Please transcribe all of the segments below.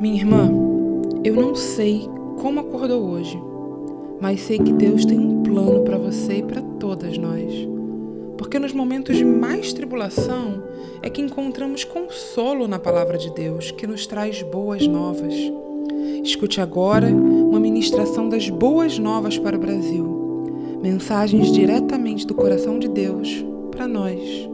Minha irmã, eu não sei como acordou hoje, mas sei que Deus tem um plano para você e para todas nós. Porque nos momentos de mais tribulação é que encontramos consolo na palavra de Deus, que nos traz boas novas. Escute agora uma ministração das boas novas para o Brasil. Mensagens diretamente do coração de Deus para nós.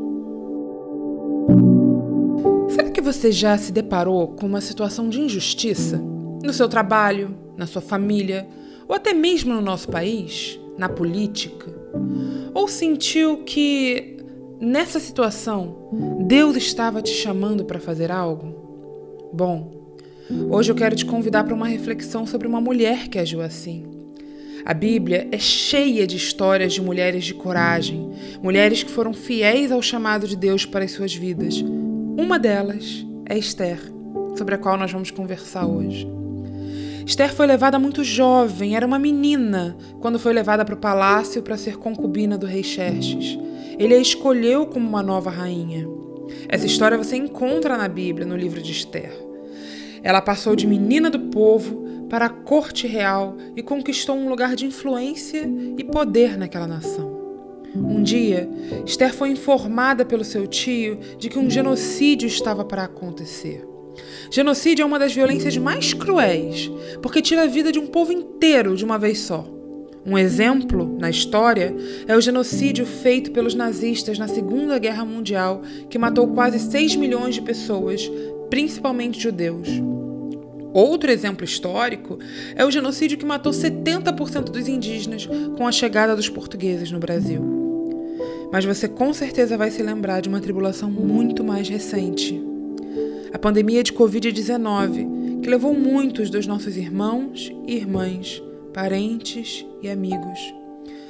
Você já se deparou com uma situação de injustiça? No seu trabalho, na sua família, ou até mesmo no nosso país, na política? Ou sentiu que nessa situação Deus estava te chamando para fazer algo? Bom, hoje eu quero te convidar para uma reflexão sobre uma mulher que agiu assim. A Bíblia é cheia de histórias de mulheres de coragem, mulheres que foram fiéis ao chamado de Deus para as suas vidas. Uma delas é Esther, sobre a qual nós vamos conversar hoje. Esther foi levada muito jovem, era uma menina, quando foi levada para o palácio para ser concubina do rei Xerxes. Ele a escolheu como uma nova rainha. Essa história você encontra na Bíblia, no livro de Esther. Ela passou de menina do povo para a corte real e conquistou um lugar de influência e poder naquela nação. Um dia, Esther foi informada pelo seu tio de que um genocídio estava para acontecer. Genocídio é uma das violências mais cruéis, porque tira a vida de um povo inteiro de uma vez só. Um exemplo na história é o genocídio feito pelos nazistas na Segunda Guerra Mundial, que matou quase 6 milhões de pessoas, principalmente judeus. Outro exemplo histórico é o genocídio que matou 70% dos indígenas com a chegada dos portugueses no Brasil. Mas você com certeza vai se lembrar de uma tribulação muito mais recente a pandemia de Covid-19, que levou muitos dos nossos irmãos e irmãs, parentes e amigos.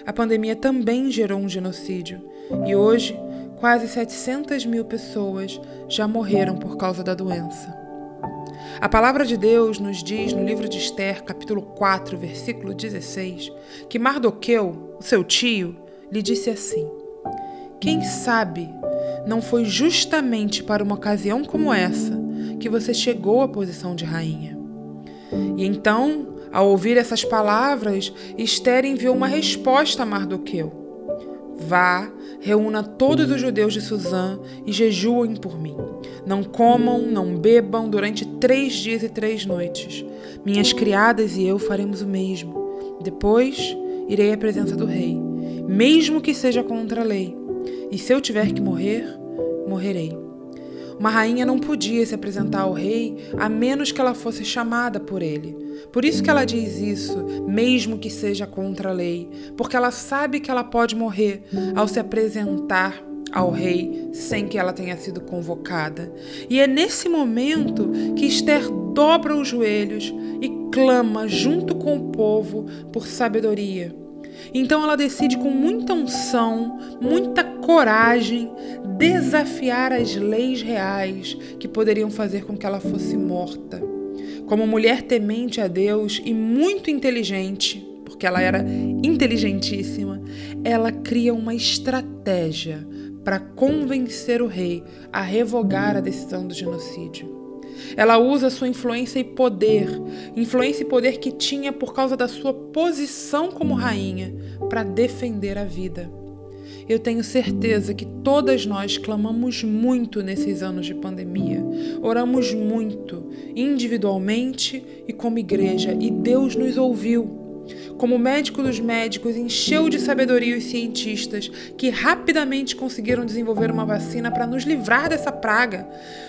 A pandemia também gerou um genocídio e hoje quase 700 mil pessoas já morreram por causa da doença. A palavra de Deus nos diz no livro de Esther, capítulo 4, versículo 16, que Mardoqueu, o seu tio, lhe disse assim: Quem sabe não foi justamente para uma ocasião como essa que você chegou à posição de rainha. E então, ao ouvir essas palavras, Esther enviou uma resposta a Mardoqueu: Vá, reúna todos os judeus de Suzã e jejuem por mim. Não comam, não bebam durante três dias e três noites. Minhas criadas e eu faremos o mesmo. Depois irei à presença do rei, mesmo que seja contra a lei e se eu tiver que morrer, morrerei. Uma rainha não podia se apresentar ao rei a menos que ela fosse chamada por ele. Por isso que ela diz isso, mesmo que seja contra a lei, porque ela sabe que ela pode morrer ao se apresentar ao rei sem que ela tenha sido convocada. E é nesse momento que Esther dobra os joelhos e clama junto com o povo por sabedoria então ela decide com muita unção, muita coragem, desafiar as leis reais que poderiam fazer com que ela fosse morta. Como mulher temente a Deus e muito inteligente, porque ela era inteligentíssima, ela cria uma estratégia para convencer o rei a revogar a decisão do genocídio. Ela usa sua influência e poder, influência e poder que tinha por causa da sua posição como rainha, para defender a vida. Eu tenho certeza que todas nós clamamos muito nesses anos de pandemia. Oramos muito, individualmente e como igreja, e Deus nos ouviu como médico dos médicos, encheu de sabedoria os cientistas que rapidamente conseguiram desenvolver uma vacina para nos livrar dessa praga.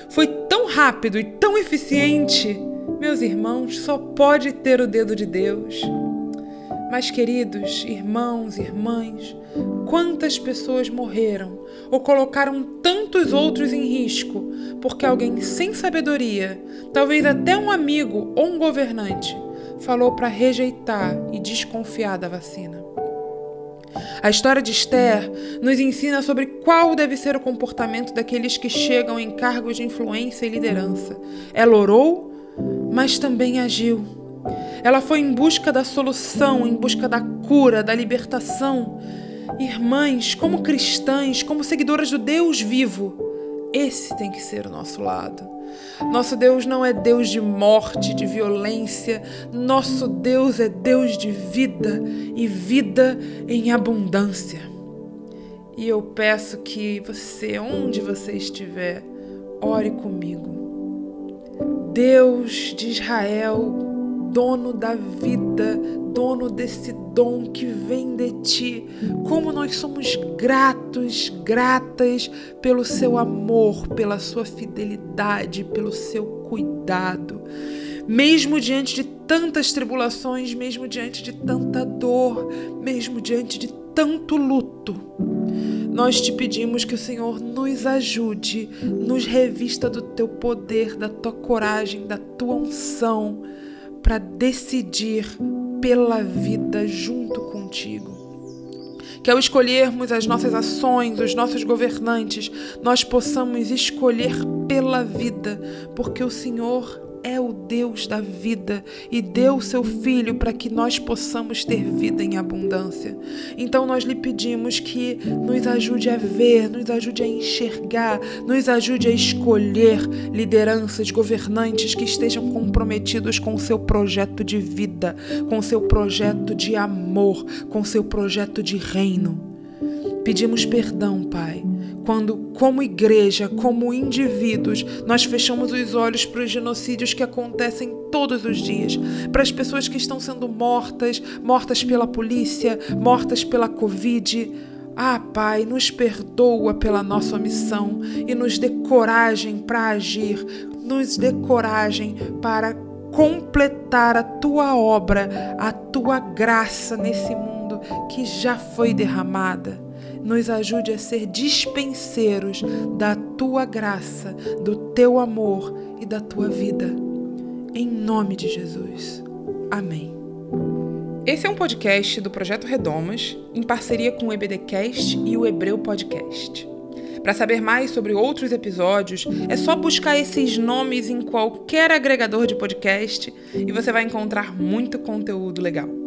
Foi tão rápido e tão eficiente. Meus irmãos, só pode ter o dedo de Deus. Mas, queridos irmãos irmãs, quantas pessoas morreram ou colocaram tantos outros em risco porque alguém sem sabedoria, talvez até um amigo ou um governante, falou para rejeitar e desconfiar da vacina. A história de Esther nos ensina sobre qual deve ser o comportamento daqueles que chegam em cargos de influência e liderança. Ela orou, mas também agiu. Ela foi em busca da solução, em busca da cura, da libertação. Irmãs, como cristãs, como seguidoras do Deus vivo, esse tem que ser o nosso lado. Nosso Deus não é Deus de morte, de violência. Nosso Deus é Deus de vida e vida em abundância. E eu peço que você, onde você estiver, ore comigo. Deus de Israel, dono da vida, dono desse dom que vem de ti. Como nós somos gratos, gratas pelo seu amor, pela sua fidelidade, pelo seu cuidado. Mesmo diante de tantas tribulações, mesmo diante de tanta dor, mesmo diante de tanto luto, nós te pedimos que o Senhor nos ajude, nos revista do teu poder, da tua coragem, da tua unção para decidir pela vida junto contigo. Que ao escolhermos as nossas ações, os nossos governantes, nós possamos escolher pela vida, porque o Senhor é o Deus da vida e deu o seu Filho para que nós possamos ter vida em abundância. Então nós lhe pedimos que nos ajude a ver, nos ajude a enxergar, nos ajude a escolher lideranças, governantes que estejam comprometidos com o seu projeto de vida, com o seu projeto de amor, com o seu projeto de reino. Pedimos perdão, Pai, quando, como igreja, como indivíduos, nós fechamos os olhos para os genocídios que acontecem todos os dias, para as pessoas que estão sendo mortas, mortas pela polícia, mortas pela Covid. Ah, Pai, nos perdoa pela nossa omissão e nos dê coragem para agir, nos dê coragem para completar a tua obra, a tua graça nesse mundo que já foi derramada nos ajude a ser dispenseiros da tua graça, do teu amor e da tua vida. Em nome de Jesus. Amém. Esse é um podcast do Projeto Redomas, em parceria com o EBDcast e o Hebreu Podcast. Para saber mais sobre outros episódios, é só buscar esses nomes em qualquer agregador de podcast e você vai encontrar muito conteúdo legal.